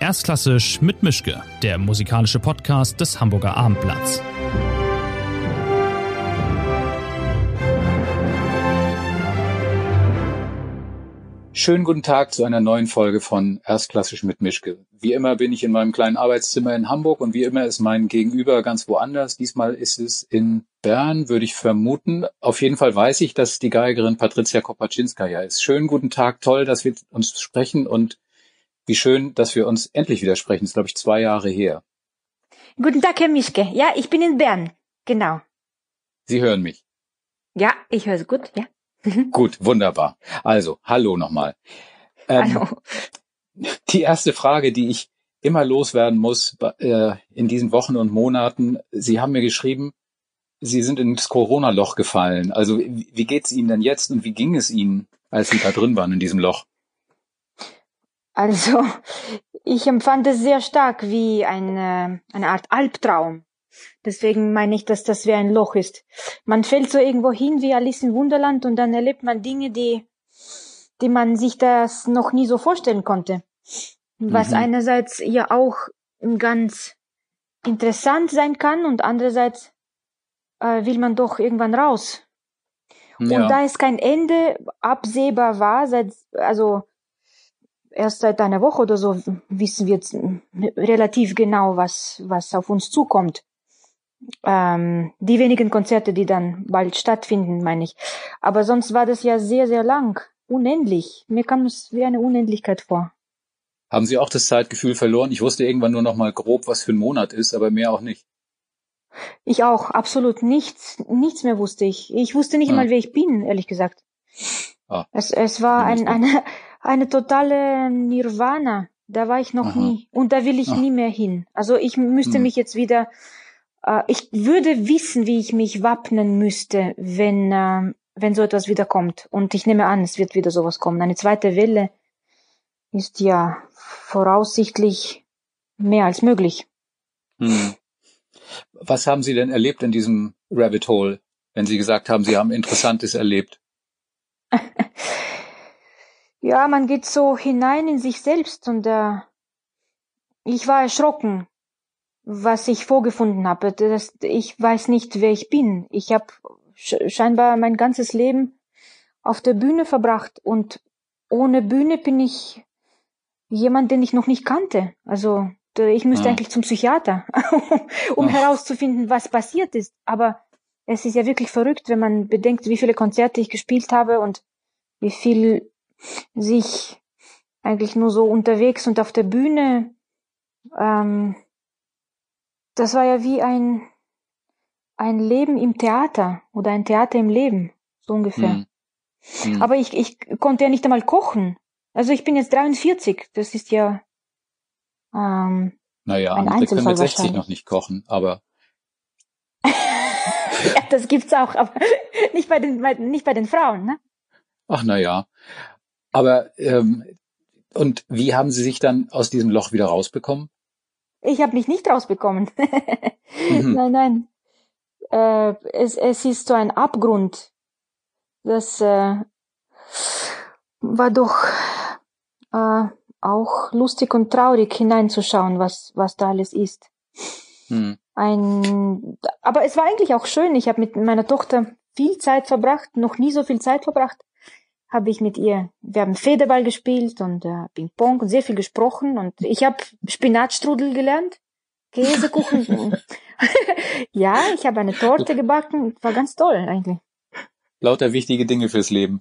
Erstklassisch mit Mischke, der musikalische Podcast des Hamburger Abendblatts. Schönen guten Tag zu einer neuen Folge von Erstklassisch mit Mischke. Wie immer bin ich in meinem kleinen Arbeitszimmer in Hamburg und wie immer ist mein Gegenüber ganz woanders. Diesmal ist es in Bern, würde ich vermuten. Auf jeden Fall weiß ich, dass die Geigerin Patricia Kopaczynskaja ist. Schönen guten Tag, toll, dass wir uns sprechen und wie schön, dass wir uns endlich wieder sprechen. Das ist, glaube ich, zwei Jahre her. Guten Tag, Herr Mischke. Ja, ich bin in Bern. Genau. Sie hören mich. Ja, ich höre es gut, ja. Gut, wunderbar. Also, hallo nochmal. Ähm, Hallo. Die erste Frage, die ich immer loswerden muss äh, in diesen Wochen und Monaten, Sie haben mir geschrieben, Sie sind ins Corona-Loch gefallen. Also wie wie geht's Ihnen denn jetzt und wie ging es Ihnen, als Sie da drin waren in diesem Loch? Also, ich empfand es sehr stark wie eine, eine Art Albtraum. Deswegen meine ich, dass das wie ein Loch ist. Man fällt so irgendwo hin wie Alice im Wunderland und dann erlebt man Dinge, die, die man sich das noch nie so vorstellen konnte. Was Mhm. einerseits ja auch ganz interessant sein kann und andererseits äh, will man doch irgendwann raus. Und da es kein Ende absehbar war, seit, also erst seit einer Woche oder so wissen wir jetzt relativ genau, was, was auf uns zukommt. Ähm, die wenigen Konzerte, die dann bald stattfinden, meine ich. Aber sonst war das ja sehr, sehr lang. Unendlich. Mir kam es wie eine Unendlichkeit vor. Haben Sie auch das Zeitgefühl verloren? Ich wusste irgendwann nur noch mal grob, was für ein Monat ist, aber mehr auch nicht. Ich auch, absolut nichts, nichts mehr wusste ich. Ich wusste nicht Ah. mal, wer ich bin, ehrlich gesagt. Ah. Es, es war ein, eine, eine totale Nirvana. Da war ich noch Aha. nie. Und da will ich Ah. nie mehr hin. Also ich müsste Hm. mich jetzt wieder, äh, ich würde wissen, wie ich mich wappnen müsste, wenn, äh, wenn so etwas wieder kommt. Und ich nehme an, es wird wieder sowas kommen. Eine zweite Welle ist ja voraussichtlich mehr als möglich. Hm. Was haben Sie denn erlebt in diesem Rabbit Hole, wenn Sie gesagt haben, Sie haben Interessantes erlebt? Ja, man geht so hinein in sich selbst und äh, ich war erschrocken, was ich vorgefunden habe. Das, ich weiß nicht, wer ich bin. Ich habe sch scheinbar mein ganzes Leben auf der Bühne verbracht und ohne Bühne bin ich jemand, den ich noch nicht kannte. Also ich müsste Ah. eigentlich zum Psychiater, um Ach. herauszufinden, was passiert ist. Aber es ist ja wirklich verrückt, wenn man bedenkt, wie viele Konzerte ich gespielt habe und wie viel sich eigentlich nur so unterwegs und auf der Bühne, ähm, das war ja wie ein, ein Leben im Theater oder ein Theater im Leben, so ungefähr. Hm. Hm. Aber ich, ich konnte ja nicht einmal kochen. Also ich bin jetzt 43, das ist ja, ähm, naja, ein andere können mit 60 wahrscheinlich. noch nicht kochen, aber ja, das gibt's auch, aber nicht bei den, bei, nicht bei den Frauen, ne? ach na ja. Aber ähm, und wie haben Sie sich dann aus diesem Loch wieder rausbekommen? Ich habe mich nicht rausbekommen. Mhm. Nein, nein. Äh, es, es ist so ein Abgrund. Das äh, war doch äh, auch lustig und traurig hineinzuschauen, was, was da alles ist. Hm. Ein, aber es war eigentlich auch schön. Ich habe mit meiner Tochter viel Zeit verbracht, noch nie so viel Zeit verbracht. Habe ich mit ihr, wir haben Federball gespielt und äh, Ping-Pong und sehr viel gesprochen und ich habe Spinatstrudel gelernt, Käsekuchen. ja, ich habe eine Torte gebacken, war ganz toll eigentlich. Lauter wichtige Dinge fürs Leben.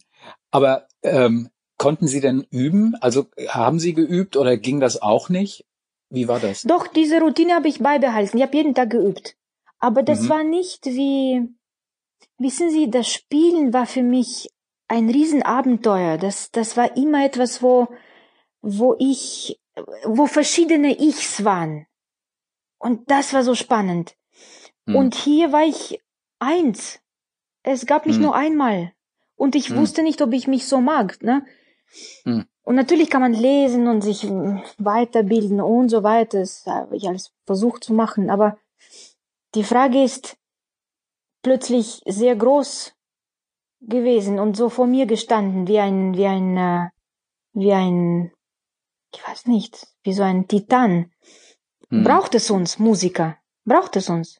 Aber ähm, konnten Sie denn üben? Also haben Sie geübt oder ging das auch nicht? Wie war das? Doch, diese Routine habe ich beibehalten. Ich habe jeden Tag geübt. Aber das Mhm. war nicht wie, wissen Sie, das Spielen war für mich ein Riesenabenteuer. Das, das war immer etwas, wo, wo ich, wo verschiedene Ichs waren. Und das war so spannend. Hm. Und hier war ich eins. Es gab mich Hm. nur einmal. Und ich Hm. wusste nicht, ob ich mich so mag, ne? Hm. Und natürlich kann man lesen und sich weiterbilden und so weiter. Das habe ich alles versucht zu machen. Aber die Frage ist plötzlich sehr groß gewesen und so vor mir gestanden, wie ein, wie ein, äh, wie ein, ich weiß nicht, wie so ein Titan. Hm. Braucht es uns, Musiker? Braucht es uns?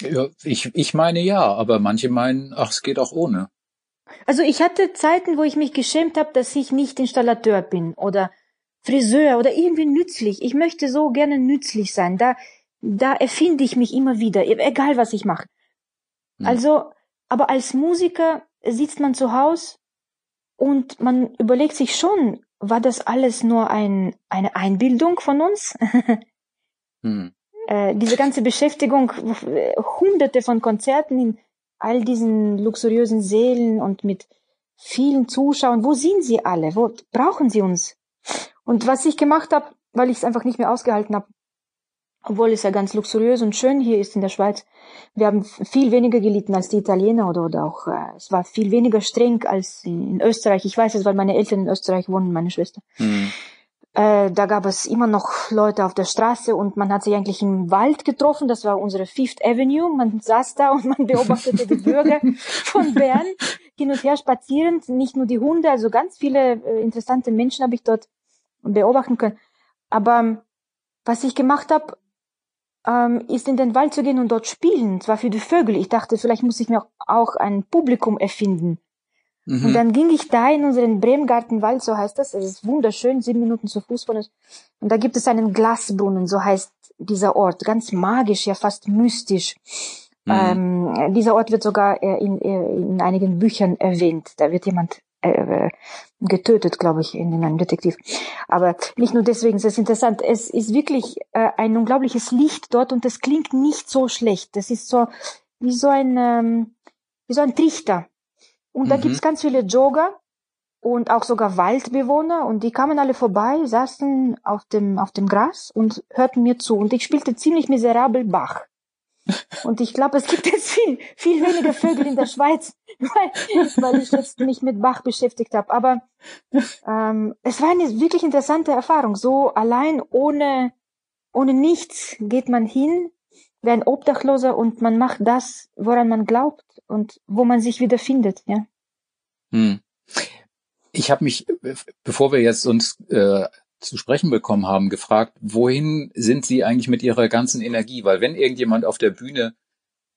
Ja, ich, ich meine ja, aber manche meinen, ach, es geht auch ohne. Also ich hatte Zeiten, wo ich mich geschämt habe, dass ich nicht Installateur bin oder Friseur oder irgendwie nützlich. Ich möchte so gerne nützlich sein. Da, da erfinde ich mich immer wieder, egal was ich mache. Hm. Also, aber als Musiker sitzt man zu Hause und man überlegt sich schon, war das alles nur ein, eine Einbildung von uns? hm. äh, diese ganze Beschäftigung, hunderte von Konzerten in all diesen luxuriösen Sälen und mit vielen Zuschauern, wo sind sie alle? Wo brauchen sie uns? Und was ich gemacht habe, weil ich es einfach nicht mehr ausgehalten habe, obwohl es ja ganz luxuriös und schön hier ist in der Schweiz. Wir haben viel weniger gelitten als die Italiener oder, oder auch, äh, es war viel weniger streng als in, in, Österreich. Ich weiß es, weil meine Eltern in Österreich wohnen, meine Schwester. Mhm. Äh, da gab es immer noch Leute auf der Straße und man hat sich eigentlich im Wald getroffen. Das war unsere Fifth Avenue. Man saß da und man beobachtete die Bürger von Bern hin und her spazierend. Nicht nur die Hunde, also ganz viele äh, interessante Menschen habe ich dort beobachten können. Aber was ich gemacht habe, ähm, ist in den Wald zu gehen und dort spielen, zwar für die Vögel. Ich dachte, vielleicht muss ich mir auch ein Publikum erfinden. Mhm. Und dann ging ich da in unseren Bremgartenwald, so heißt das. Es ist wunderschön, sieben Minuten zu Fuß von uns. Und da gibt es einen Glasbrunnen, so heißt dieser Ort. Ganz magisch, ja fast mystisch. Mhm. Ähm, dieser Ort wird sogar äh, in, äh, in einigen Büchern erwähnt. Da wird jemand äh, getötet, glaube ich, in, in einem Detektiv. Aber nicht nur deswegen, es ist interessant. Es ist wirklich äh, ein unglaubliches Licht dort und es klingt nicht so schlecht. Das ist so wie so ein ähm, wie so ein Trichter. Und da mhm. gibt's ganz viele Jogger und auch sogar Waldbewohner und die kamen alle vorbei, saßen auf dem auf dem Gras und hörten mir zu und ich spielte ziemlich miserabel Bach. Und ich glaube, es gibt jetzt viel, viel weniger Vögel in der Schweiz, weil, weil ich jetzt mich mit Bach beschäftigt habe. Aber ähm, es war eine wirklich interessante Erfahrung. So allein ohne, ohne nichts geht man hin wie ein Obdachloser und man macht das, woran man glaubt und wo man sich wiederfindet. Ja. Hm. Ich habe mich, bevor wir jetzt uns äh, zu sprechen bekommen haben, gefragt, wohin sind Sie eigentlich mit Ihrer ganzen Energie? Weil wenn irgendjemand auf der Bühne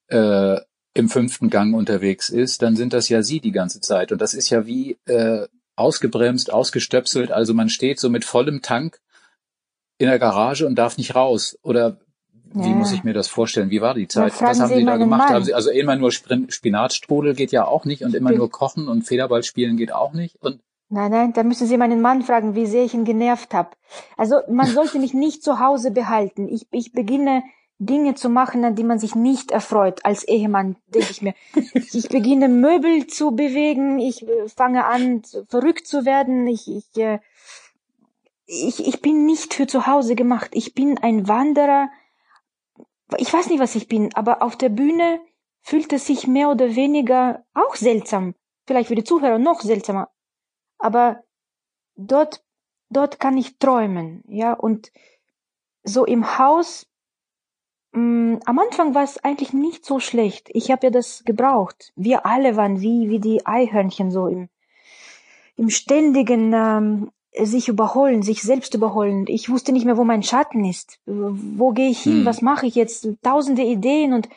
äh, im fünften Gang unterwegs ist, dann sind das ja Sie die ganze Zeit. Und das ist ja wie äh, ausgebremst, ausgestöpselt. Also man steht so mit vollem Tank in der Garage und darf nicht raus. Oder wie ja. muss ich mir das vorstellen? Wie war die Zeit? Was haben Sie, Sie da gemacht? Haben Sie, also immer nur Spinatstrudel geht ja auch nicht und immer nur kochen und Federball spielen geht auch nicht. Und Nein, nein, da müssen Sie meinen Mann fragen, wie sehr ich ihn genervt habe. Also man sollte mich nicht zu Hause behalten. Ich, ich beginne Dinge zu machen, an die man sich nicht erfreut. Als Ehemann denke ich mir, ich beginne Möbel zu bewegen, ich äh, fange an verrückt zu werden. Ich, ich, äh, ich, ich bin nicht für zu Hause gemacht. Ich bin ein Wanderer. Ich weiß nicht, was ich bin, aber auf der Bühne fühlt es sich mehr oder weniger auch seltsam. Vielleicht für die Zuhörer noch seltsamer aber dort, dort kann ich träumen, ja, und so im Haus, mh, mm, am Anfang war es eigentlich nicht so schlecht. Ich habe ja das gebraucht. Wir alle waren wie, wie die Eihörnchen so im, im ständigen ähm, sich überholen, sich selbst überholen. Ich wusste nicht mehr, wo mein Schatten ist. Wo gehe ich hin? Hm. Was mache ich jetzt? Tausende Ideen und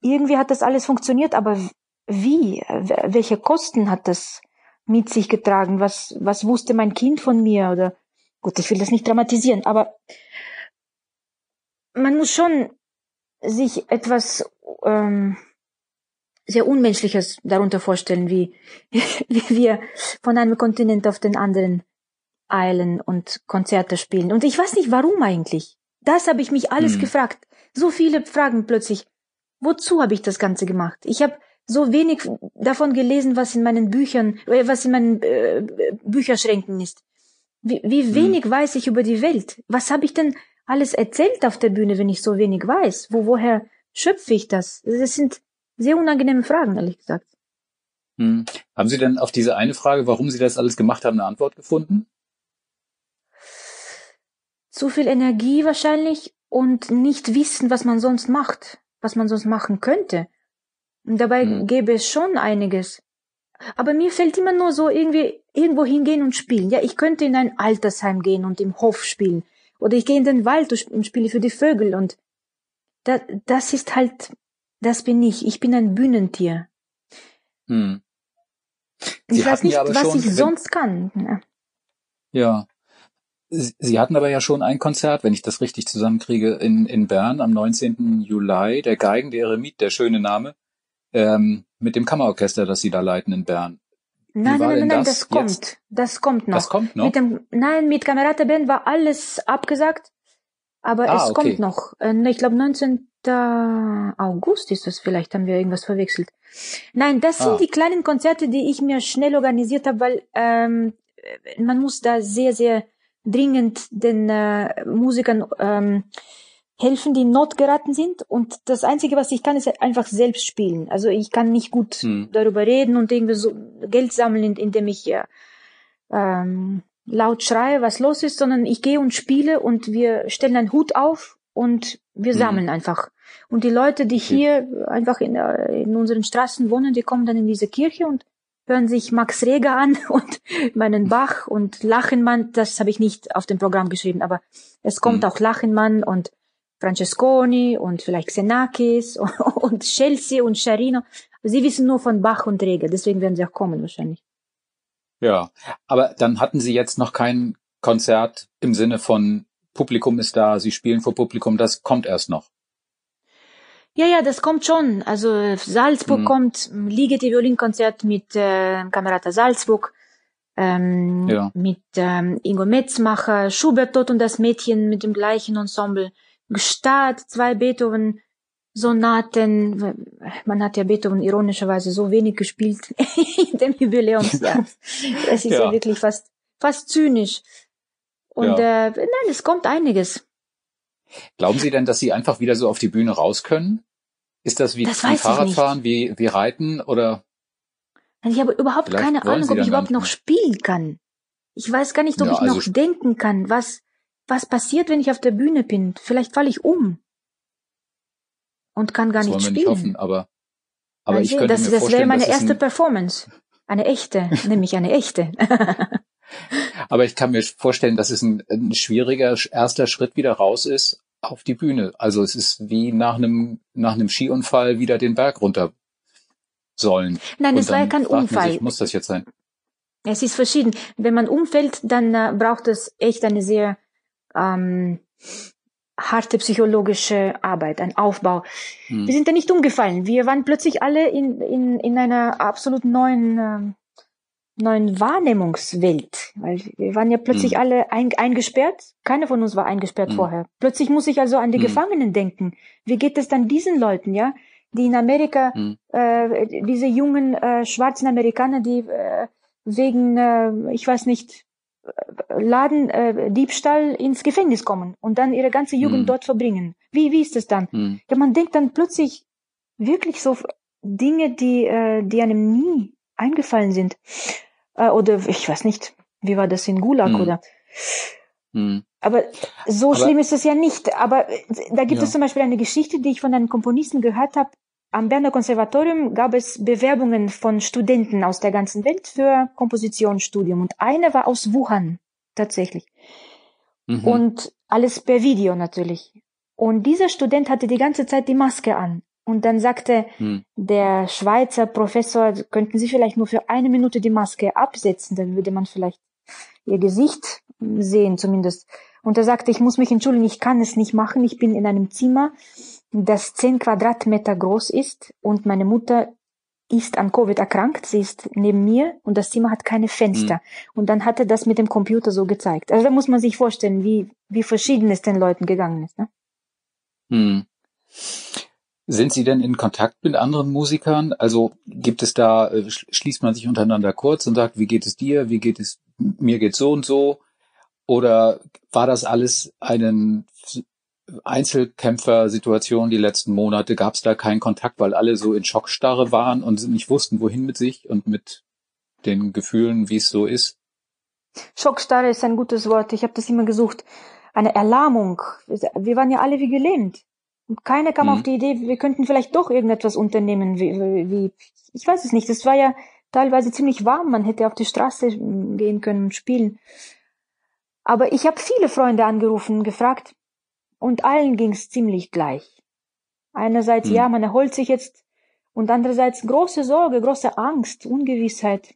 irgendwie hat das alles funktioniert, aber wie? Welche Kosten hat das mit sich getragen? Was, was wusste mein Kind von mir? Oder gut, ich will das nicht dramatisieren, aber man muss schon sich etwas ähm, sehr Unmenschliches darunter vorstellen, wie, wie wir von einem Kontinent auf den anderen eilen und Konzerte spielen. Und ich weiß nicht, warum eigentlich. Das habe ich mich alles hm. gefragt. So viele Fragen plötzlich. Wozu habe ich das Ganze gemacht? Ich habe so wenig davon gelesen, was in meinen Büchern, äh, was in meinen äh, Bücherschränken ist. Wie, wie hm. wenig hm. weiß ich über die Welt? Was habe ich denn alles erzählt auf der Bühne, wenn ich so wenig weiß? Wo, woher schöpfe ich das? Das sind sehr unangenehme Fragen, ehrlich gesagt. Hm. Haben Sie denn auf diese eine Frage, warum Sie das alles gemacht haben, eine Antwort gefunden? Zu viel Energie wahrscheinlich und nicht wissen, was man sonst macht, was man sonst machen könnte. Dabei mhm. gäbe es schon einiges. Aber mir fällt immer nur so irgendwie irgendwo hingehen und spielen. Ja, ich könnte in ein Altersheim gehen und im Hof spielen Oder ich gehe in den Wald und spiele für die Vögel und da, das ist halt, das bin ich. Ich bin ein Bühnentier. Hm. ich weiß nicht, was schon, ich sonst kann. Ja. ja. Sie hatten aber ja schon ein Konzert, wenn ich das richtig zusammenkriege, in, in Bern am 19. Juli, der Geigen der Eremit, der schöne Name, ähm, mit dem Kammerorchester, das Sie da leiten in Bern. Nein, nein, nein, nein, das, das kommt. Das kommt noch. Das kommt noch? Mit dem, nein, mit Kamerata Band war alles abgesagt, aber ah, es okay. kommt noch. Äh, ich glaube 19. August ist das vielleicht, haben wir irgendwas verwechselt. Nein, das sind ah. die kleinen Konzerte, die ich mir schnell organisiert habe, weil ähm, man muss da sehr, sehr dringend den äh, Musikern ähm, helfen, die in Not geraten sind. Und das Einzige, was ich kann, ist einfach selbst spielen. Also ich kann nicht gut hm. darüber reden und irgendwie so Geld sammeln, indem ich äh, ähm, laut schreie, was los ist, sondern ich gehe und spiele und wir stellen einen Hut auf und wir hm. sammeln einfach. Und die Leute, die hier einfach in, äh, in unseren Straßen wohnen, die kommen dann in diese Kirche und hören sich Max Reger an und meinen Bach und Lachenmann, das habe ich nicht auf dem Programm geschrieben, aber es kommt mhm. auch Lachenmann und Francesconi und vielleicht Xenakis und Chelsea und Charino. Sie wissen nur von Bach und Reger, deswegen werden sie auch kommen wahrscheinlich. Ja, aber dann hatten Sie jetzt noch kein Konzert im Sinne von Publikum ist da, Sie spielen vor Publikum, das kommt erst noch. Ja, ja, das kommt schon. Also Salzburg mhm. kommt, Ligeti Violinkonzert mit äh, Kamerata Salzburg, ähm, ja. mit ähm, Ingo Metzmacher, Schubert Tod und das Mädchen mit dem gleichen Ensemble, Gstaad, zwei Beethoven Sonaten. Man hat ja Beethoven ironischerweise so wenig gespielt in dem Jubiläumsjahr. Es ist ja. ja. wirklich fast fast zynisch. Und ja. äh, nein, es kommt einiges. Glauben Sie denn, dass Sie einfach wieder so auf die Bühne raus können? Ist das wie, das wie Fahrradfahren, wie, wie Reiten oder? Ich habe überhaupt Vielleicht keine Ahnung, ob ich überhaupt noch spielen kann. Ich weiß gar nicht, ob ja, ich also noch denken kann, was, was passiert, wenn ich auf der Bühne bin. Vielleicht falle ich um. Und kann gar das nicht spielen. Nicht hoffen, aber, aber ich könnte das, mir das wäre meine erste Performance. Eine echte, nämlich eine echte. aber ich kann mir vorstellen, dass es ein, ein schwieriger erster Schritt wieder raus ist auf die Bühne. Also es ist wie nach einem, nach einem Skiunfall wieder den Berg runter sollen. Nein, es war ja kein Unfall. Sich, muss das jetzt sein? Es ist verschieden. Wenn man umfällt, dann äh, braucht es echt eine sehr ähm, harte psychologische Arbeit, ein Aufbau. Hm. Wir sind da nicht umgefallen. Wir waren plötzlich alle in, in, in einer absolut neuen ähm, neuen Wahrnehmungswelt, weil wir waren ja plötzlich mhm. alle ein, eingesperrt. Keiner von uns war eingesperrt mhm. vorher. Plötzlich muss ich also an die mhm. Gefangenen denken. Wie geht es dann diesen Leuten, ja, die in Amerika, mhm. äh, diese jungen äh, schwarzen Amerikaner, die äh, wegen, äh, ich weiß nicht, äh, Laden, äh, Diebstahl ins Gefängnis kommen und dann ihre ganze Jugend mhm. dort verbringen. Wie, wie ist es dann? Mhm. Ja, man denkt dann plötzlich wirklich so Dinge, die, äh, die einem nie eingefallen sind. Äh, oder ich weiß nicht, wie war das in Gulag hm. oder. Hm. Aber so Aber, schlimm ist es ja nicht. Aber äh, da gibt ja. es zum Beispiel eine Geschichte, die ich von einem Komponisten gehört habe. Am Berner Konservatorium gab es Bewerbungen von Studenten aus der ganzen Welt für Kompositionsstudium. Und eine war aus Wuhan, tatsächlich. Mhm. Und alles per Video natürlich. Und dieser Student hatte die ganze Zeit die Maske an. Und dann sagte hm. der Schweizer Professor, könnten Sie vielleicht nur für eine Minute die Maske absetzen, dann würde man vielleicht Ihr Gesicht sehen zumindest. Und er sagte, ich muss mich entschuldigen, ich kann es nicht machen. Ich bin in einem Zimmer, das zehn Quadratmeter groß ist und meine Mutter ist an Covid erkrankt. Sie ist neben mir und das Zimmer hat keine Fenster. Hm. Und dann hat er das mit dem Computer so gezeigt. Also da muss man sich vorstellen, wie, wie verschieden es den Leuten gegangen ist. Ne? Hm. Sind Sie denn in Kontakt mit anderen Musikern? Also gibt es da, äh, schließt man sich untereinander kurz und sagt, wie geht es dir, wie geht es, mir geht so und so? Oder war das alles eine Einzelkämpfersituation die letzten Monate? Gab es da keinen Kontakt, weil alle so in Schockstarre waren und nicht wussten, wohin mit sich und mit den Gefühlen, wie es so ist? Schockstarre ist ein gutes Wort. Ich habe das immer gesucht. Eine Erlahmung. Wir waren ja alle wie gelähmt. Und keiner kam mhm. auf die Idee, wir könnten vielleicht doch irgendetwas unternehmen, wie, wie, ich weiß es nicht. Es war ja teilweise ziemlich warm, man hätte auf die Straße gehen können und spielen. Aber ich habe viele Freunde angerufen, gefragt und allen ging's ziemlich gleich. Einerseits, hm. ja, man erholt sich jetzt und andererseits große Sorge, große Angst, Ungewissheit.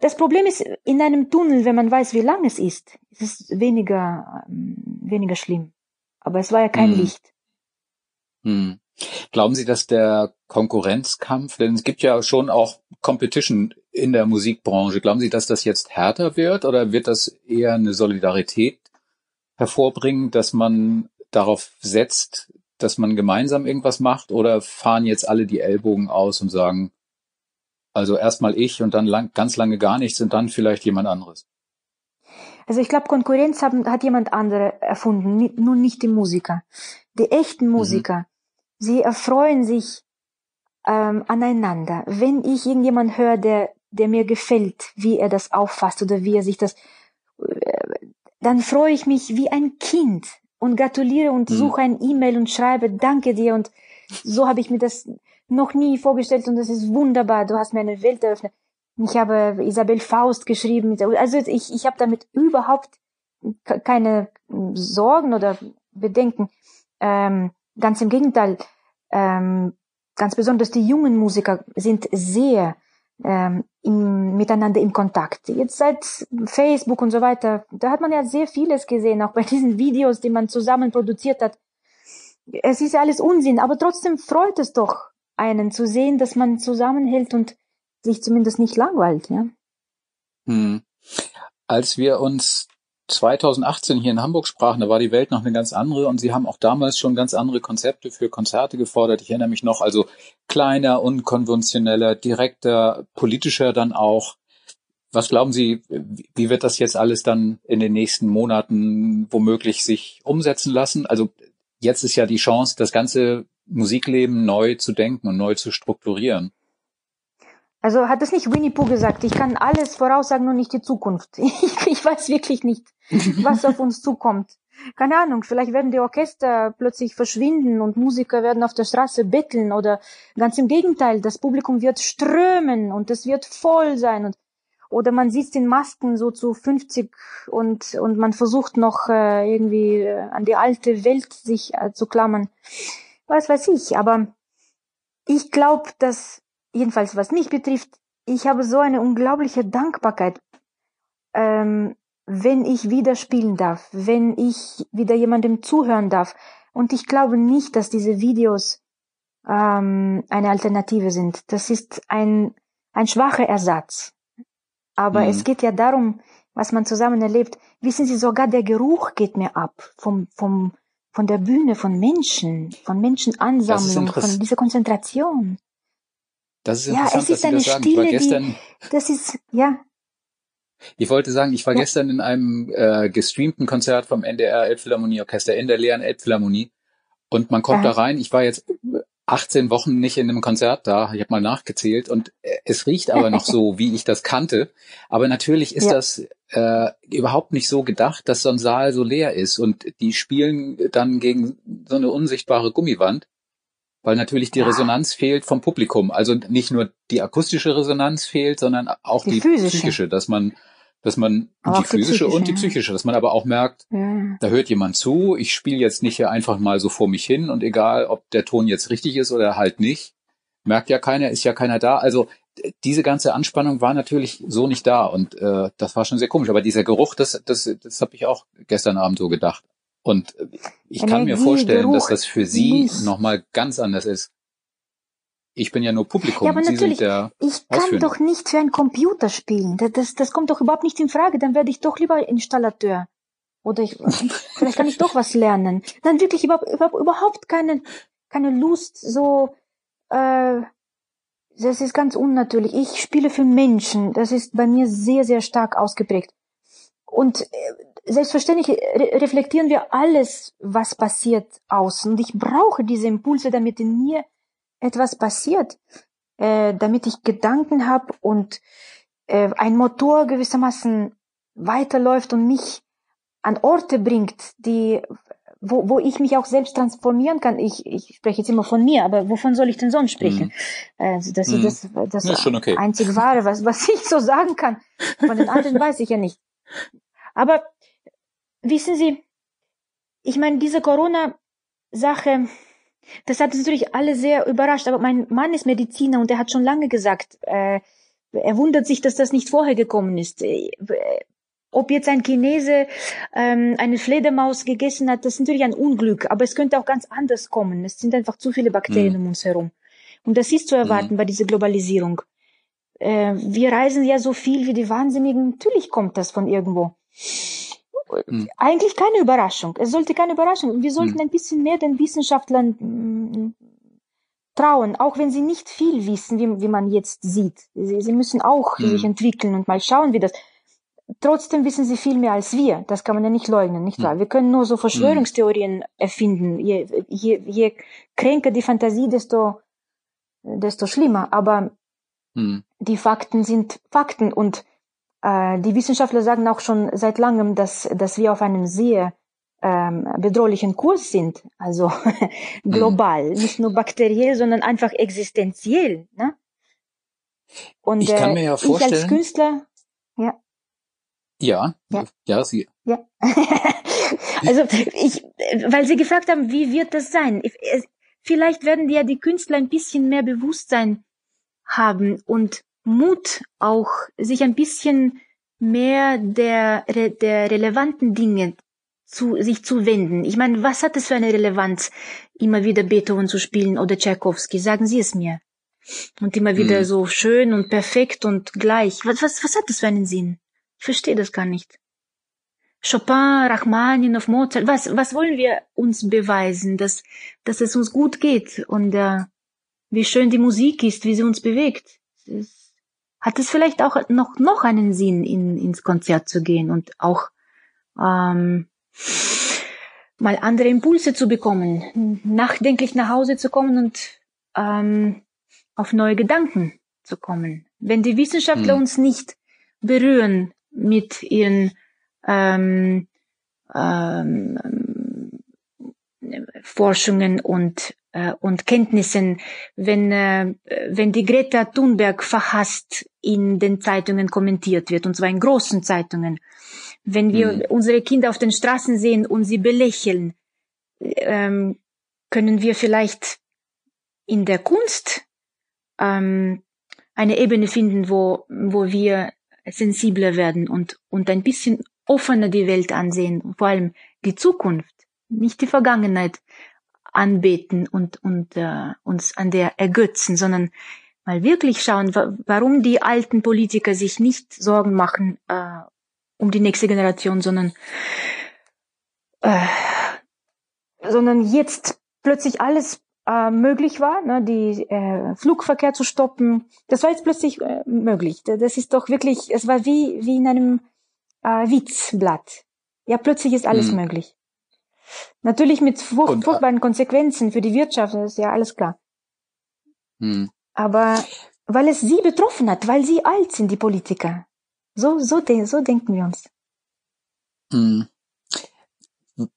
Das Problem ist, in einem Tunnel, wenn man weiß, wie lang es ist, ist es weniger, ähm, weniger schlimm. Aber es war ja kein hm. Licht. Hm. Glauben Sie, dass der Konkurrenzkampf, denn es gibt ja schon auch Competition in der Musikbranche, glauben Sie, dass das jetzt härter wird oder wird das eher eine Solidarität hervorbringen, dass man darauf setzt, dass man gemeinsam irgendwas macht oder fahren jetzt alle die Ellbogen aus und sagen, also erstmal ich und dann lang, ganz lange gar nichts und dann vielleicht jemand anderes? Also ich glaube, Konkurrenz haben, hat jemand andere erfunden, nur nicht die Musiker. Die echten mhm. Musiker, mhm. sie erfreuen sich ähm, aneinander. Wenn ich irgendjemand höre, der, der mir gefällt, wie er das auffasst oder wie er sich das, äh, dann freue ich mich wie ein Kind und gratuliere und mhm. suche ein E-Mail und schreibe Danke dir und so habe ich mir das noch nie vorgestellt und das ist wunderbar. Du hast mir eine Welt eröffnet. Ich habe Isabel Faust geschrieben. Also ich, ich habe damit überhaupt keine Sorgen oder Bedenken. Ähm, ganz im Gegenteil. Ähm, ganz besonders die jungen Musiker sind sehr ähm, im, miteinander in Kontakt. Jetzt seit Facebook und so weiter, da hat man ja sehr vieles gesehen, auch bei diesen Videos, die man zusammen produziert hat. Es ist ja alles Unsinn, aber trotzdem freut es doch einen zu sehen, dass man zusammenhält und sich zumindest nicht langweilt, ja. Hm. Als wir uns 2018 hier in Hamburg sprachen, da war die Welt noch eine ganz andere und Sie haben auch damals schon ganz andere Konzepte für Konzerte gefordert. Ich erinnere mich noch, also kleiner, unkonventioneller, direkter, politischer dann auch. Was glauben Sie, wie wird das jetzt alles dann in den nächsten Monaten womöglich sich umsetzen lassen? Also jetzt ist ja die Chance, das ganze Musikleben neu zu denken und neu zu strukturieren. Also hat es nicht Winnie Pooh gesagt, ich kann alles voraussagen, nur nicht die Zukunft. Ich, ich weiß wirklich nicht, was auf uns zukommt. Keine Ahnung, vielleicht werden die Orchester plötzlich verschwinden und Musiker werden auf der Straße betteln oder ganz im Gegenteil, das Publikum wird strömen und es wird voll sein und oder man sieht in Masken so zu 50 und und man versucht noch äh, irgendwie äh, an die alte Welt sich äh, zu klammern. Was weiß ich, aber ich glaube, dass jedenfalls was mich betrifft, ich habe so eine unglaubliche Dankbarkeit, ähm, wenn ich wieder spielen darf, wenn ich wieder jemandem zuhören darf. Und ich glaube nicht, dass diese Videos ähm, eine Alternative sind. Das ist ein, ein schwacher Ersatz. Aber mhm. es geht ja darum, was man zusammen erlebt. Wissen Sie, sogar der Geruch geht mir ab vom, vom, von der Bühne, von Menschen, von Menschenansammlung, von dieser Konzentration. Das ist interessant, ja, es ist dass Sie das sagen. Stille, ich war gestern, die, das ist, ja. Ich wollte sagen, ich war ja. gestern in einem äh, gestreamten Konzert vom NDR Elbphilharmonieorchester in der leeren Elbphilharmonie und man kommt ja. da rein. Ich war jetzt 18 Wochen nicht in einem Konzert da. Ich habe mal nachgezählt und äh, es riecht aber noch so, wie ich das kannte. Aber natürlich ist ja. das äh, überhaupt nicht so gedacht, dass so ein Saal so leer ist und die spielen dann gegen so eine unsichtbare Gummiwand weil natürlich die ja. Resonanz fehlt vom Publikum. Also nicht nur die akustische Resonanz fehlt, sondern auch die, die psychische, dass man, dass man aber die physische und die psychische, dass man aber auch merkt, ja. da hört jemand zu. Ich spiele jetzt nicht hier einfach mal so vor mich hin und egal, ob der Ton jetzt richtig ist oder halt nicht, merkt ja keiner, ist ja keiner da. Also diese ganze Anspannung war natürlich so nicht da und äh, das war schon sehr komisch. Aber dieser Geruch, das, das, das habe ich auch gestern Abend so gedacht. Und ich kann mir vorstellen, Geruch, dass das für Sie nochmal ganz anders ist. Ich bin ja nur Publikum. Ja, aber Sie natürlich, ich kann doch nicht für einen Computer spielen. Das, das, das kommt doch überhaupt nicht in Frage. Dann werde ich doch lieber Installateur. Oder ich, vielleicht kann ich doch was lernen. Dann wirklich überhaupt, überhaupt keine, keine Lust, so, äh, das ist ganz unnatürlich. Ich spiele für Menschen. Das ist bei mir sehr, sehr stark ausgeprägt. Und selbstverständlich reflektieren wir alles, was passiert außen. Und ich brauche diese Impulse, damit in mir etwas passiert, äh, damit ich Gedanken habe und äh, ein Motor gewissermaßen weiterläuft und mich an Orte bringt, die wo, wo ich mich auch selbst transformieren kann. Ich, ich spreche jetzt immer von mir, aber wovon soll ich denn sonst sprechen? Mm. Also das mm. ist das, das ja, okay. einzig Wahre, was, was ich so sagen kann. Von den anderen weiß ich ja nicht. Aber wissen Sie, ich meine, diese Corona-Sache, das hat uns natürlich alle sehr überrascht. Aber mein Mann ist Mediziner und er hat schon lange gesagt, äh, er wundert sich, dass das nicht vorher gekommen ist. Äh, ob jetzt ein Chinese ähm, eine Fledermaus gegessen hat, das ist natürlich ein Unglück, aber es könnte auch ganz anders kommen. Es sind einfach zu viele Bakterien mhm. um uns herum. Und das ist zu erwarten mhm. bei dieser Globalisierung. Äh, wir reisen ja so viel wie die Wahnsinnigen. Natürlich kommt das von irgendwo. Mhm. Eigentlich keine Überraschung. Es sollte keine Überraschung. Wir sollten mhm. ein bisschen mehr den Wissenschaftlern mm, trauen, auch wenn sie nicht viel wissen, wie, wie man jetzt sieht. Sie, sie müssen auch mhm. sich entwickeln und mal schauen, wie das. Trotzdem wissen sie viel mehr als wir. Das kann man ja nicht leugnen, nicht wahr? Mhm. Wir können nur so Verschwörungstheorien erfinden. Je, je, je kränker die Fantasie, desto, desto schlimmer. Aber die Fakten sind Fakten und äh, die Wissenschaftler sagen auch schon seit langem, dass, dass wir auf einem sehr ähm, bedrohlichen Kurs sind, also global, mhm. nicht nur bakteriell, sondern einfach existenziell. Ne? Und ich kann mir ja vorstellen, ich als Künstler, ja. Ja, ja, ja, Sie. Ja. also ich, weil Sie gefragt haben, wie wird das sein? Vielleicht werden ja die Künstler ein bisschen mehr Bewusstsein haben und Mut auch, sich ein bisschen mehr der, der relevanten Dinge zu, sich zu wenden. Ich meine, was hat es für eine Relevanz, immer wieder Beethoven zu spielen oder Tchaikovsky? Sagen Sie es mir. Und immer wieder hm. so schön und perfekt und gleich. Was, was, was hat das für einen Sinn? Ich verstehe das gar nicht. Chopin, Rachmaninoff, Mozart, was, was wollen wir uns beweisen, dass, dass es uns gut geht und äh, wie schön die Musik ist, wie sie uns bewegt? Hat es vielleicht auch noch, noch einen Sinn, in, ins Konzert zu gehen und auch ähm, mal andere Impulse zu bekommen, nachdenklich nach Hause zu kommen und ähm, auf neue Gedanken zu kommen. Wenn die Wissenschaftler mhm. uns nicht berühren mit ihren ähm, ähm, Forschungen und äh, und Kenntnissen, wenn, äh, wenn die Greta Thunberg verhasst in den Zeitungen kommentiert wird, und zwar in großen Zeitungen, wenn wir mhm. unsere Kinder auf den Straßen sehen und sie belächeln, ähm, können wir vielleicht in der Kunst ähm, eine Ebene finden, wo, wo wir sensibler werden und, und ein bisschen offener die Welt ansehen, vor allem die Zukunft, nicht die Vergangenheit, anbeten und, und äh, uns an der ergötzen, sondern mal wirklich schauen, warum die alten Politiker sich nicht Sorgen machen äh, um die nächste Generation, sondern äh, sondern jetzt plötzlich alles äh, möglich war, ne, die äh, Flugverkehr zu stoppen. Das war jetzt plötzlich äh, möglich. Das ist doch wirklich, es war wie wie in einem äh, Witzblatt. Ja, plötzlich ist alles mhm. möglich. Natürlich mit furch und, äh, furchtbaren Konsequenzen für die Wirtschaft, das ist ja alles klar. Hm. Aber weil es sie betroffen hat, weil sie alt sind, die Politiker. So, so, de so denken wir uns. Hm.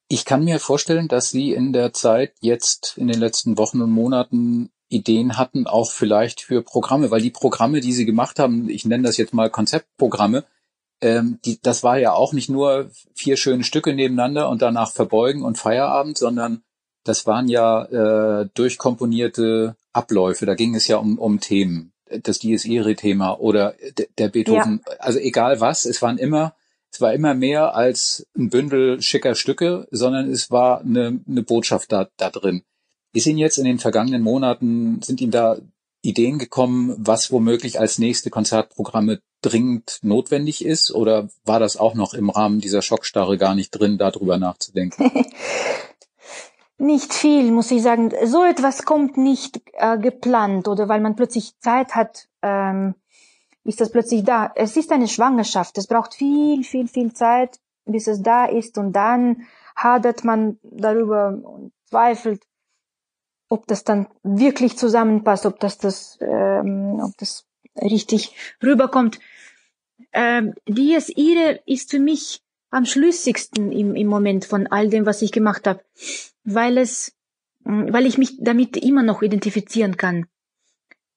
Ich kann mir vorstellen, dass Sie in der Zeit jetzt in den letzten Wochen und Monaten Ideen hatten, auch vielleicht für Programme, weil die Programme, die Sie gemacht haben, ich nenne das jetzt mal Konzeptprogramme, ähm, die, das war ja auch nicht nur vier schöne Stücke nebeneinander und danach verbeugen und Feierabend, sondern das waren ja äh, durchkomponierte Abläufe. Da ging es ja um, um Themen. Das Dies Irae-Thema oder der Beethoven, ja. also egal was, es waren immer, es war immer mehr als ein Bündel schicker Stücke, sondern es war eine, eine Botschaft da, da drin. Ist Ihnen jetzt in den vergangenen Monaten, sind Ihnen da Ideen gekommen, was womöglich als nächste Konzertprogramme dringend notwendig ist? Oder war das auch noch im Rahmen dieser Schockstarre gar nicht drin, darüber nachzudenken? nicht viel, muss ich sagen. So etwas kommt nicht äh, geplant oder weil man plötzlich Zeit hat, ähm, ist das plötzlich da. Es ist eine Schwangerschaft. Es braucht viel, viel, viel Zeit, bis es da ist und dann hadert man darüber und zweifelt ob das dann wirklich zusammenpasst, ob das das, ähm, ob das richtig rüberkommt. Ähm, Dies Irae ist für mich am schlüssigsten im, im Moment von all dem, was ich gemacht habe, weil es, mm, weil ich mich damit immer noch identifizieren kann.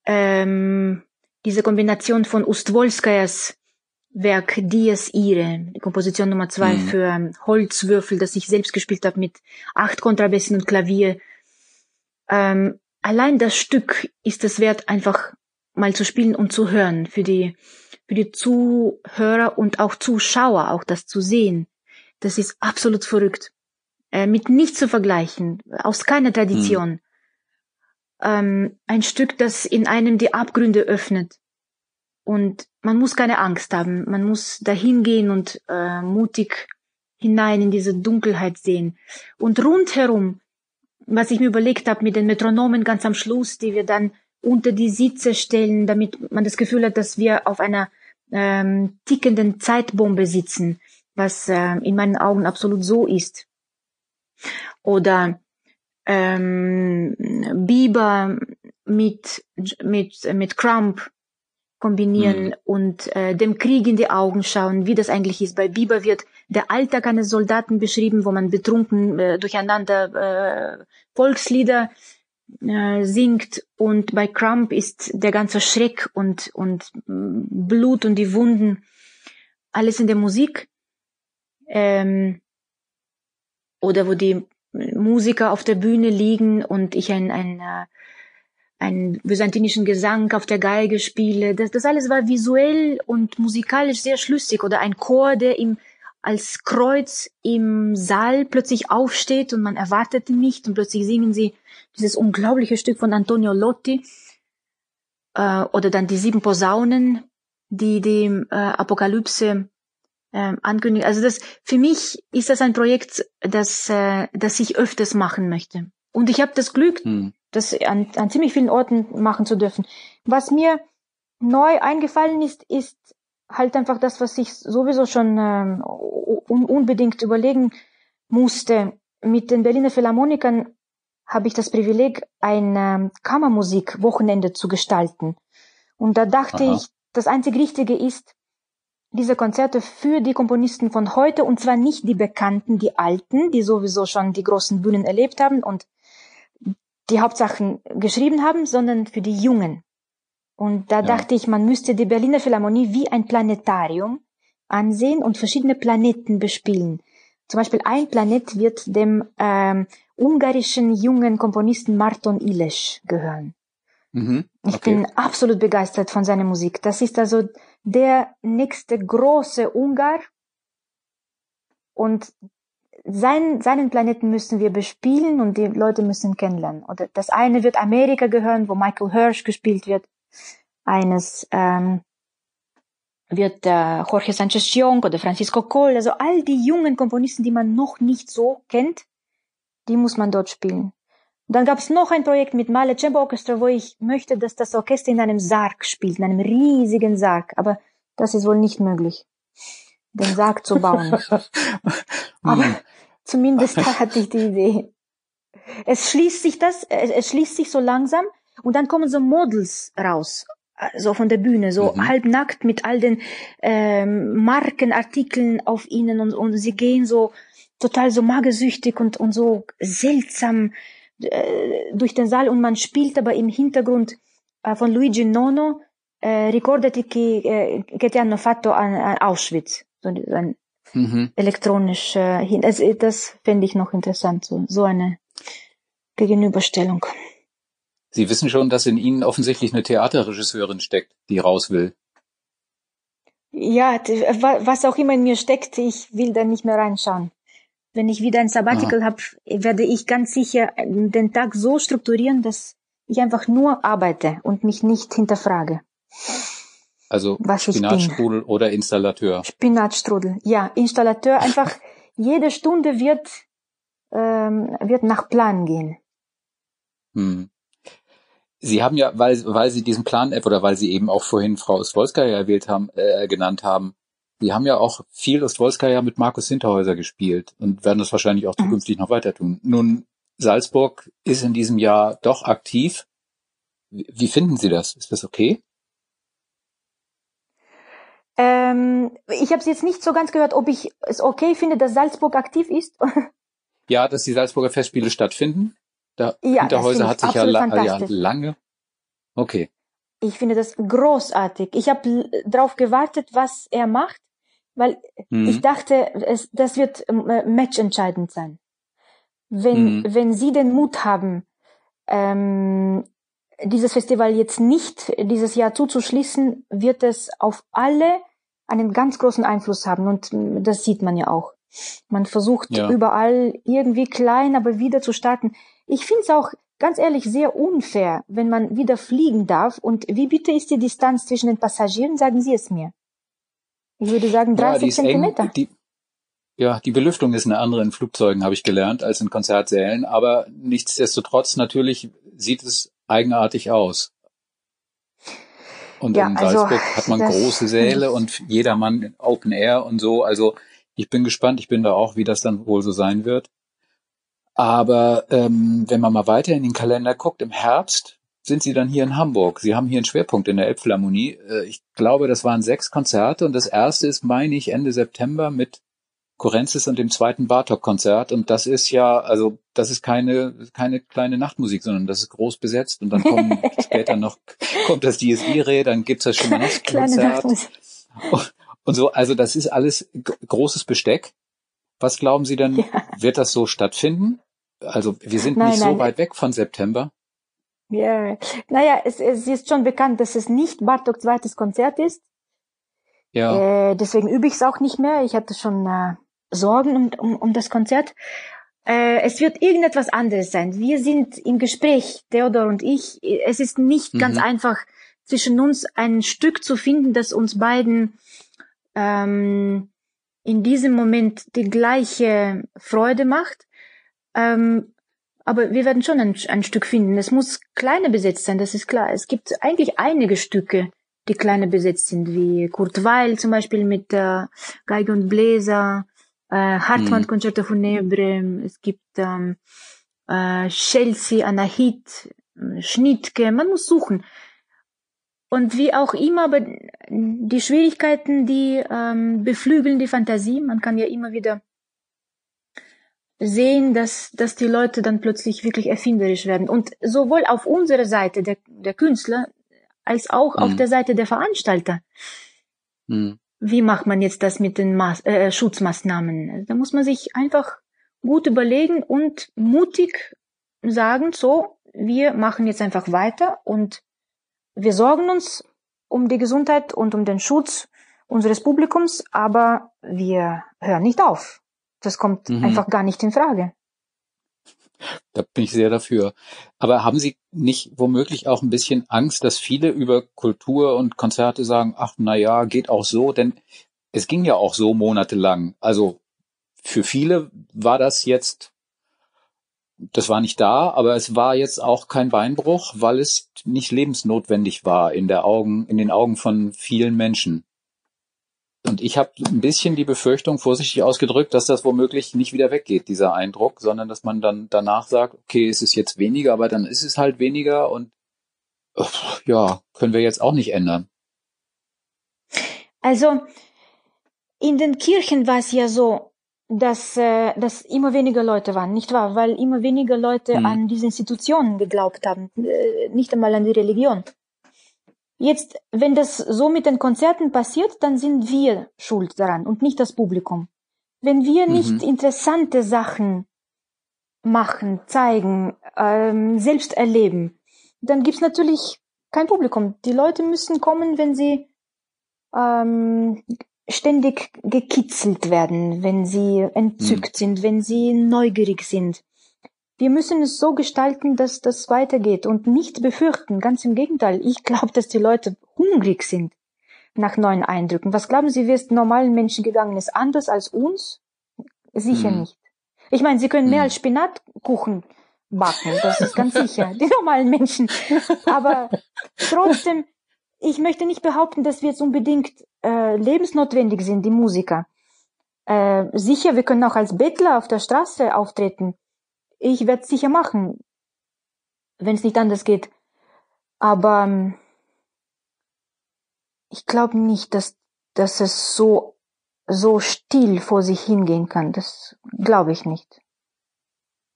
Ähm, diese Kombination von Ustwolskajas Werk Dies die Komposition Nummer zwei mhm. für Holzwürfel, das ich selbst gespielt habe mit acht Kontrabässen und Klavier. Ähm, allein das Stück ist es wert, einfach mal zu spielen und zu hören, für die, für die Zuhörer und auch Zuschauer auch das zu sehen. Das ist absolut verrückt. Äh, mit nichts zu vergleichen, aus keiner Tradition. Mhm. Ähm, ein Stück, das in einem die Abgründe öffnet. Und man muss keine Angst haben. Man muss dahin gehen und äh, mutig hinein in diese Dunkelheit sehen. Und rundherum, was ich mir überlegt habe mit den Metronomen ganz am Schluss, die wir dann unter die Sitze stellen, damit man das Gefühl hat, dass wir auf einer ähm, tickenden Zeitbombe sitzen, was äh, in meinen Augen absolut so ist. Oder ähm, Bieber mit, mit, mit Crump kombinieren mhm. und äh, dem Krieg in die Augen schauen, wie das eigentlich ist. Bei Bieber wird der Alltag eines Soldaten beschrieben, wo man betrunken äh, durcheinander äh, Volkslieder äh, singt und bei Crump ist der ganze Schreck und, und Blut und die Wunden alles in der Musik. Ähm, oder wo die Musiker auf der Bühne liegen und ich ein, ein, äh, ein byzantinischen Gesang auf der Geige spiele. Das, das alles war visuell und musikalisch sehr schlüssig. Oder ein Chor, der im, als Kreuz im Saal plötzlich aufsteht und man erwartet ihn nicht und plötzlich singen sie dieses unglaubliche Stück von Antonio Lotti. Äh, oder dann die sieben Posaunen, die die äh, Apokalypse ähm, ankündigen. Also das für mich ist das ein Projekt, das, äh, das ich öfters machen möchte. Und ich habe das Glück, hm. das an, an ziemlich vielen Orten machen zu dürfen. Was mir neu eingefallen ist, ist halt einfach das, was ich sowieso schon ähm, un unbedingt überlegen musste. Mit den Berliner Philharmonikern habe ich das Privileg, ein ähm, Kammermusik-Wochenende zu gestalten. Und da dachte Aha. ich, das einzig Richtige ist, diese Konzerte für die Komponisten von heute und zwar nicht die Bekannten, die Alten, die sowieso schon die großen Bühnen erlebt haben und die Hauptsachen geschrieben haben, sondern für die Jungen. Und da ja. dachte ich, man müsste die Berliner Philharmonie wie ein Planetarium ansehen und verschiedene Planeten bespielen. Zum Beispiel ein Planet wird dem ähm, ungarischen jungen Komponisten Marton Iles gehören. Mhm, okay. Ich bin absolut begeistert von seiner Musik. Das ist also der nächste große Ungar. Und sein, seinen Planeten müssen wir bespielen und die Leute müssen kennenlernen. Oder das eine wird Amerika gehören, wo Michael Hirsch gespielt wird. Eines ähm, wird äh, Jorge Sanchez Jong oder Francisco Cole. Also all die jungen Komponisten, die man noch nicht so kennt, die muss man dort spielen. Dann gab es noch ein Projekt mit Male Chamber Orchestra, wo ich möchte, dass das Orchester in einem Sarg spielt, in einem riesigen Sarg. Aber das ist wohl nicht möglich, den Sarg zu bauen. Aber hm. zumindest da hatte ich die Idee. Es schließt sich das, es schließt sich so langsam und dann kommen so Models raus, so von der Bühne, so mhm. halbnackt mit all den ähm, Markenartikeln auf ihnen und, und sie gehen so total so magersüchtig und, und so seltsam äh, durch den Saal und man spielt aber im Hintergrund äh, von Luigi Nono äh, Ricordati che, äh, che ti hanno fatto an, an Auschwitz. So ein mhm. elektronisch äh. Also, das fände ich noch interessant, so, so eine Gegenüberstellung. Sie wissen schon, dass in Ihnen offensichtlich eine Theaterregisseurin steckt, die raus will. Ja, was auch immer in mir steckt, ich will da nicht mehr reinschauen. Wenn ich wieder ein Sabbatical habe, werde ich ganz sicher den Tag so strukturieren, dass ich einfach nur arbeite und mich nicht hinterfrage. Also Was Spinatstrudel oder Installateur? Spinatstrudel, ja, Installateur. Einfach jede Stunde wird ähm, wird nach Plan gehen. Hm. Sie haben ja, weil, weil Sie diesen Plan-App oder weil Sie eben auch vorhin Frau Ostwolskaya erwählt haben, äh, genannt haben, Sie haben ja auch viel Ostwolskaya mit Markus Hinterhäuser gespielt und werden das wahrscheinlich auch mhm. zukünftig mhm. noch weiter tun. Nun, Salzburg ist in diesem Jahr doch aktiv. Wie finden Sie das? Ist das okay? Ähm, ich habe es jetzt nicht so ganz gehört, ob ich es okay finde, dass Salzburg aktiv ist. ja, dass die Salzburger Festspiele stattfinden. Da ja, Hinterhäuser hat sich ja, ja, lange. Okay. Ich finde das großartig. Ich habe darauf gewartet, was er macht, weil mhm. ich dachte, es, das wird äh, matchentscheidend sein. Wenn, mhm. wenn Sie den Mut haben, ähm, dieses Festival jetzt nicht dieses Jahr zuzuschließen, wird es auf alle einen ganz großen Einfluss haben und das sieht man ja auch. Man versucht ja. überall irgendwie klein, aber wieder zu starten. Ich finde es auch ganz ehrlich sehr unfair, wenn man wieder fliegen darf. Und wie bitte ist die Distanz zwischen den Passagieren? Sagen Sie es mir. Ich würde sagen 30 ja, Zentimeter. Eng, die, ja, die Belüftung ist eine andere in Flugzeugen, habe ich gelernt, als in Konzertsälen. Aber nichtsdestotrotz natürlich sieht es eigenartig aus. Und ja, in also Salzburg also, hat man große Säle und jedermann Open Air und so. Also ich bin gespannt, ich bin da auch, wie das dann wohl so sein wird. Aber ähm, wenn man mal weiter in den Kalender guckt, im Herbst sind sie dann hier in Hamburg. Sie haben hier einen Schwerpunkt in der Elbphilharmonie. Äh, ich glaube, das waren sechs Konzerte und das erste ist, meine ich, Ende September mit Korenzis und dem zweiten Bartok-Konzert. Und das ist ja, also das ist keine, keine kleine Nachtmusik, sondern das ist groß besetzt. Und dann kommen später noch, kommt das DSI-Reh, dann gibt's das Schimanowski-Konzert. Und so, also das ist alles großes Besteck. Was glauben Sie denn, ja. wird das so stattfinden? Also wir sind nein, nicht nein. so weit weg von September. Ja, naja, es, es ist schon bekannt, dass es nicht Bartok zweites Konzert ist. Ja. Äh, deswegen übe ich es auch nicht mehr. Ich hatte schon äh, Sorgen um, um, um das Konzert. Äh, es wird irgendetwas anderes sein. Wir sind im Gespräch, Theodor und ich. Es ist nicht mhm. ganz einfach, zwischen uns ein Stück zu finden, das uns beiden ähm, in diesem Moment die gleiche Freude macht. Ähm, aber wir werden schon ein, ein, Stück finden. Es muss kleiner besetzt sein, das ist klar. Es gibt eigentlich einige Stücke, die kleiner besetzt sind, wie Kurt Weil zum Beispiel mit äh, Geige und Bläser, äh, Hartmann mhm. Concerto Funebre, es gibt ähm, äh, Chelsea, Anahit, Schnittke, man muss suchen. Und wie auch immer, aber die Schwierigkeiten, die ähm, beflügeln die Fantasie. Man kann ja immer wieder sehen, dass, dass die Leute dann plötzlich wirklich erfinderisch werden. Und sowohl auf unserer Seite der, der Künstler als auch mhm. auf der Seite der Veranstalter. Mhm. Wie macht man jetzt das mit den Maß, äh, Schutzmaßnahmen? Da muss man sich einfach gut überlegen und mutig sagen, so, wir machen jetzt einfach weiter und wir sorgen uns um die Gesundheit und um den Schutz unseres Publikums, aber wir hören nicht auf. Das kommt mhm. einfach gar nicht in Frage. Da bin ich sehr dafür. Aber haben Sie nicht womöglich auch ein bisschen Angst, dass viele über Kultur und Konzerte sagen, ach, na ja, geht auch so, denn es ging ja auch so monatelang. Also für viele war das jetzt das war nicht da, aber es war jetzt auch kein Beinbruch, weil es nicht lebensnotwendig war in der Augen, in den Augen von vielen Menschen. Und ich habe ein bisschen die Befürchtung, vorsichtig ausgedrückt, dass das womöglich nicht wieder weggeht, dieser Eindruck, sondern dass man dann danach sagt, okay, es ist jetzt weniger, aber dann ist es halt weniger und ja, können wir jetzt auch nicht ändern. Also in den Kirchen war es ja so, dass, äh, dass immer weniger Leute waren, nicht wahr? Weil immer weniger Leute mhm. an diese Institutionen geglaubt haben, äh, nicht einmal an die Religion. Jetzt, wenn das so mit den Konzerten passiert, dann sind wir schuld daran und nicht das Publikum. Wenn wir mhm. nicht interessante Sachen machen, zeigen, ähm, selbst erleben, dann gibt's natürlich kein Publikum. Die Leute müssen kommen, wenn sie ähm, ständig gekitzelt werden, wenn sie entzückt mhm. sind, wenn sie neugierig sind. Wir müssen es so gestalten, dass das weitergeht und nicht befürchten. Ganz im Gegenteil. Ich glaube, dass die Leute hungrig sind nach neuen Eindrücken. Was glauben Sie, wie es normalen Menschen gegangen ist? Anders als uns? Sicher mhm. nicht. Ich meine, sie können mehr mhm. als Spinatkuchen backen, das ist ganz sicher. Die normalen Menschen. Aber trotzdem, ich möchte nicht behaupten, dass wir jetzt unbedingt äh, lebensnotwendig sind, die Musiker. Äh, sicher, wir können auch als Bettler auf der Straße auftreten. Ich werde es sicher machen, wenn es nicht anders geht. Aber ähm, ich glaube nicht, dass, dass es so, so still vor sich hingehen kann. Das glaube ich nicht.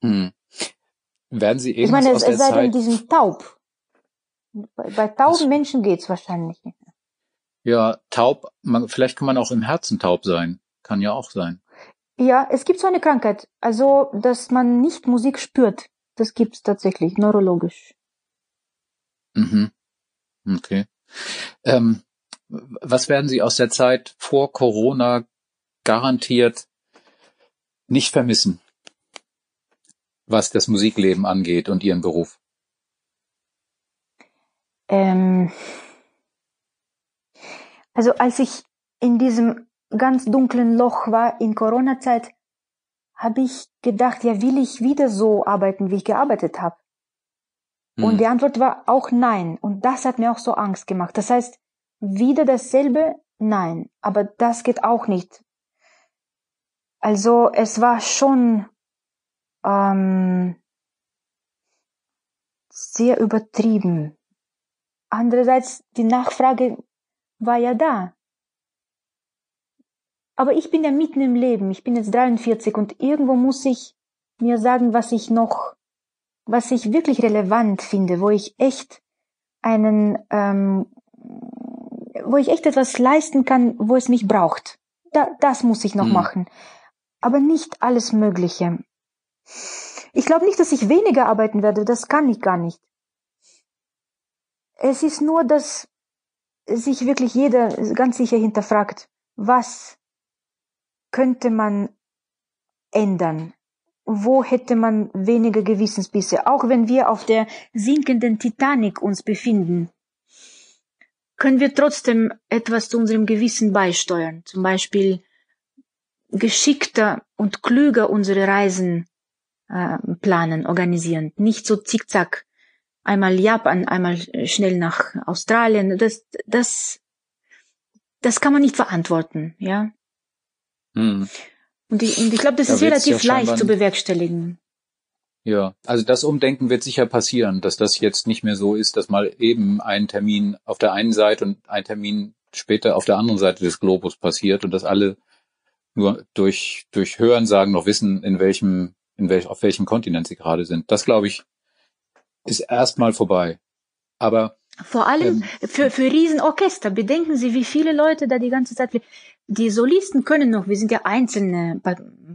Hm. Werden Sie Ich meine, es, es sei denn, die sind taub. Bei, bei tauben Menschen geht's wahrscheinlich nicht. Ja, taub, man, vielleicht kann man auch im Herzen taub sein. Kann ja auch sein. Ja, es gibt so eine Krankheit, also dass man nicht Musik spürt. Das gibt's tatsächlich, neurologisch. Mhm. Okay. Ähm, was werden Sie aus der Zeit vor Corona garantiert nicht vermissen, was das Musikleben angeht und Ihren Beruf? Ähm, also als ich in diesem ganz dunklen Loch war in Corona-Zeit, habe ich gedacht, ja, will ich wieder so arbeiten, wie ich gearbeitet habe? Mhm. Und die Antwort war auch nein. Und das hat mir auch so Angst gemacht. Das heißt, wieder dasselbe? Nein. Aber das geht auch nicht. Also es war schon ähm, sehr übertrieben. Andererseits, die Nachfrage war ja da. Aber ich bin ja mitten im Leben. Ich bin jetzt 43 und irgendwo muss ich mir sagen, was ich noch, was ich wirklich relevant finde, wo ich echt einen, ähm, wo ich echt etwas leisten kann, wo es mich braucht. Da, das muss ich noch hm. machen. Aber nicht alles Mögliche. Ich glaube nicht, dass ich weniger arbeiten werde. Das kann ich gar nicht. Es ist nur, dass sich wirklich jeder ganz sicher hinterfragt, was könnte man ändern? Wo hätte man weniger Gewissensbisse? Auch wenn wir auf der sinkenden Titanic uns befinden, können wir trotzdem etwas zu unserem Gewissen beisteuern. Zum Beispiel geschickter und klüger unsere Reisen äh, planen, organisieren. Nicht so zickzack. Einmal Japan, einmal schnell nach Australien. Das, das, das kann man nicht verantworten, ja. Hm. Und ich, und ich glaube, das da ist relativ ja leicht zu bewerkstelligen. Ja, also das Umdenken wird sicher passieren, dass das jetzt nicht mehr so ist, dass mal eben ein Termin auf der einen Seite und ein Termin später auf der anderen Seite des Globus passiert und dass alle nur durch, durch Hörensagen noch wissen, in welchem, in welch, auf welchem Kontinent sie gerade sind. Das glaube ich, ist erstmal vorbei. Aber vor allem ähm, für, für Riesenorchester. Bedenken Sie, wie viele Leute da die ganze Zeit die Solisten können noch, wir sind ja einzelne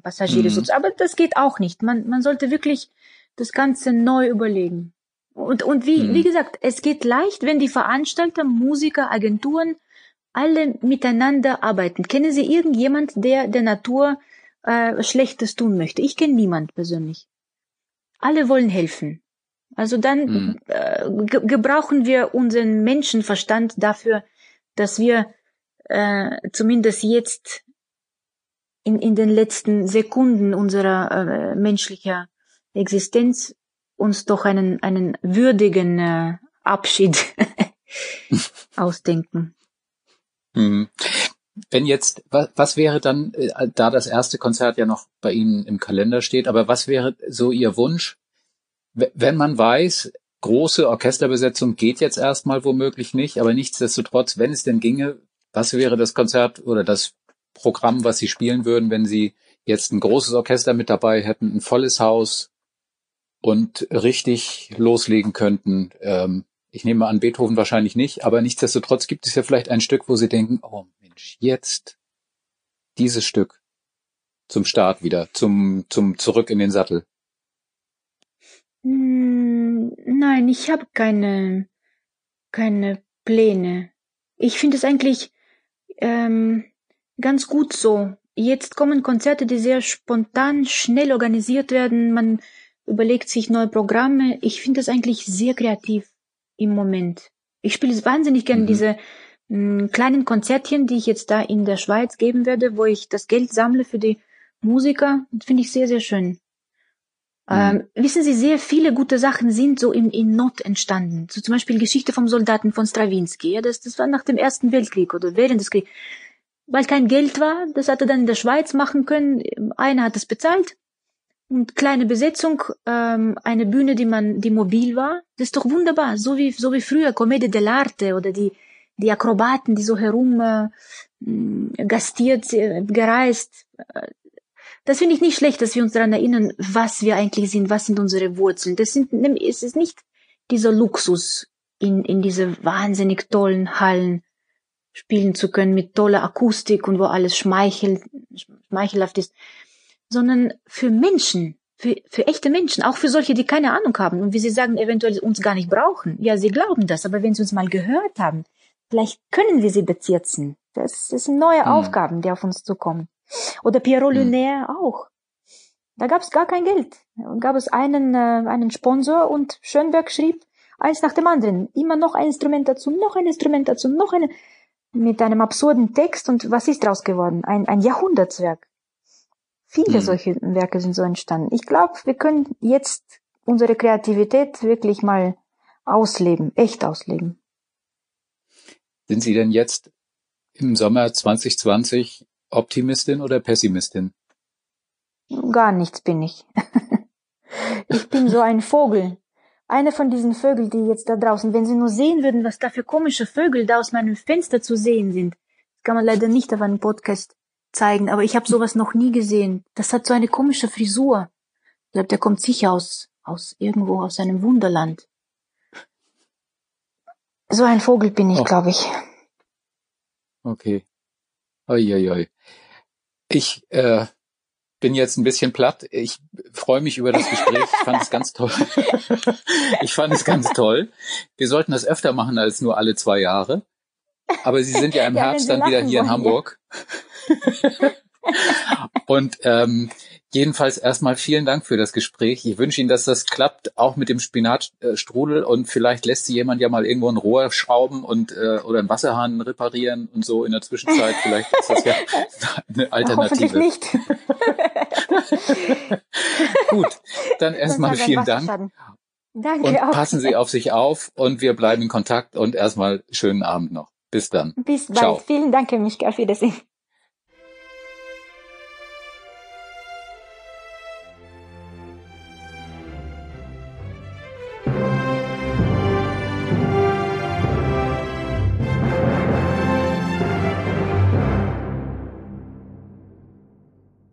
Passagiere, mhm. aber das geht auch nicht. Man, man sollte wirklich das Ganze neu überlegen. Und, und wie, mhm. wie gesagt, es geht leicht, wenn die Veranstalter, Musiker, Agenturen alle miteinander arbeiten. Kennen Sie irgendjemand, der der Natur äh, Schlechtes tun möchte? Ich kenne niemand persönlich. Alle wollen helfen. Also dann mhm. äh, ge gebrauchen wir unseren Menschenverstand dafür, dass wir äh, zumindest jetzt in, in den letzten Sekunden unserer äh, menschlicher Existenz uns doch einen, einen würdigen äh, Abschied ausdenken. Mhm. Wenn jetzt, was, was wäre dann, äh, da das erste Konzert ja noch bei Ihnen im Kalender steht, aber was wäre so Ihr Wunsch, wenn man weiß, große Orchesterbesetzung geht jetzt erstmal womöglich nicht, aber nichtsdestotrotz, wenn es denn ginge, was wäre das Konzert oder das Programm, was Sie spielen würden, wenn Sie jetzt ein großes Orchester mit dabei hätten, ein volles Haus und richtig loslegen könnten? Ähm, ich nehme an, Beethoven wahrscheinlich nicht, aber nichtsdestotrotz gibt es ja vielleicht ein Stück, wo Sie denken, oh Mensch, jetzt dieses Stück zum Start wieder, zum, zum Zurück in den Sattel. Hm, nein, ich habe keine, keine Pläne. Ich finde es eigentlich ähm, ganz gut so. Jetzt kommen Konzerte, die sehr spontan, schnell organisiert werden. Man überlegt sich neue Programme. Ich finde das eigentlich sehr kreativ im Moment. Ich spiele wahnsinnig gerne mhm. diese mh, hm, kleinen Konzertchen, die ich jetzt da in der Schweiz geben werde, wo ich das Geld sammle für die Musiker. Das finde ich sehr, sehr schön. Ähm, mhm. wissen Sie, sehr viele gute Sachen sind so in, in Not entstanden. So zum Beispiel Geschichte vom Soldaten von Stravinsky. Ja, das, das war nach dem Ersten Weltkrieg oder während des Krieges. Weil kein Geld war, das hat er dann in der Schweiz machen können. Einer hat es bezahlt. Und kleine Besetzung, ähm, eine Bühne, die man, die mobil war. Das ist doch wunderbar. So wie, so wie früher Commedia dell'arte oder die, die Akrobaten, die so herum äh, gastiert, äh, gereist. Das finde ich nicht schlecht, dass wir uns daran erinnern, was wir eigentlich sind, was sind unsere Wurzeln. Das sind, es ist nicht dieser Luxus, in, in diese wahnsinnig tollen Hallen spielen zu können mit toller Akustik und wo alles schmeichel, schmeichelhaft ist, sondern für Menschen, für, für echte Menschen, auch für solche, die keine Ahnung haben und wie sie sagen, eventuell uns gar nicht brauchen. Ja, sie glauben das, aber wenn sie uns mal gehört haben, vielleicht können wir sie bezirzen. Das, das sind neue hm. Aufgaben, die auf uns zukommen. Oder Pierrot hm. Lunaire auch. Da gab es gar kein Geld. Da gab es einen, äh, einen Sponsor und Schönberg schrieb eins nach dem anderen. Immer noch ein Instrument dazu, noch ein Instrument dazu, noch eine mit einem absurden Text und was ist daraus geworden? Ein, ein Jahrhundertswerk. Viele hm. solche Werke sind so entstanden. Ich glaube, wir können jetzt unsere Kreativität wirklich mal ausleben, echt ausleben. Sind Sie denn jetzt im Sommer 2020 Optimistin oder Pessimistin? Gar nichts bin ich. ich bin so ein Vogel. Eine von diesen Vögeln, die jetzt da draußen, wenn Sie nur sehen würden, was da für komische Vögel da aus meinem Fenster zu sehen sind. Das kann man leider nicht auf einem Podcast zeigen, aber ich habe sowas noch nie gesehen. Das hat so eine komische Frisur. Ich glaube, der kommt sicher aus, aus irgendwo aus einem Wunderland. So ein Vogel bin ich, oh. glaube ich. Okay. Oi. Ich äh, bin jetzt ein bisschen platt. Ich freue mich über das Gespräch. Ich fand es ganz toll. ich fand es ganz toll. Wir sollten das öfter machen als nur alle zwei Jahre. Aber Sie sind ja im ja, Herbst dann wieder hier wollen, in Hamburg. Und ähm, jedenfalls erstmal vielen Dank für das Gespräch. Ich wünsche Ihnen, dass das klappt, auch mit dem Spinatstrudel. Und vielleicht lässt Sie jemand ja mal irgendwo ein Rohr schrauben und äh, oder einen Wasserhahn reparieren und so in der Zwischenzeit. Vielleicht ist das ja eine Alternative. Hoffentlich nicht. Gut, dann erstmal vielen Dank. Danke und auch. passen Sie auf sich auf und wir bleiben in Kontakt und erstmal schönen Abend noch. Bis dann. Bis bald. Ciao. Vielen Dank, Michael. Auf Wiedersehen.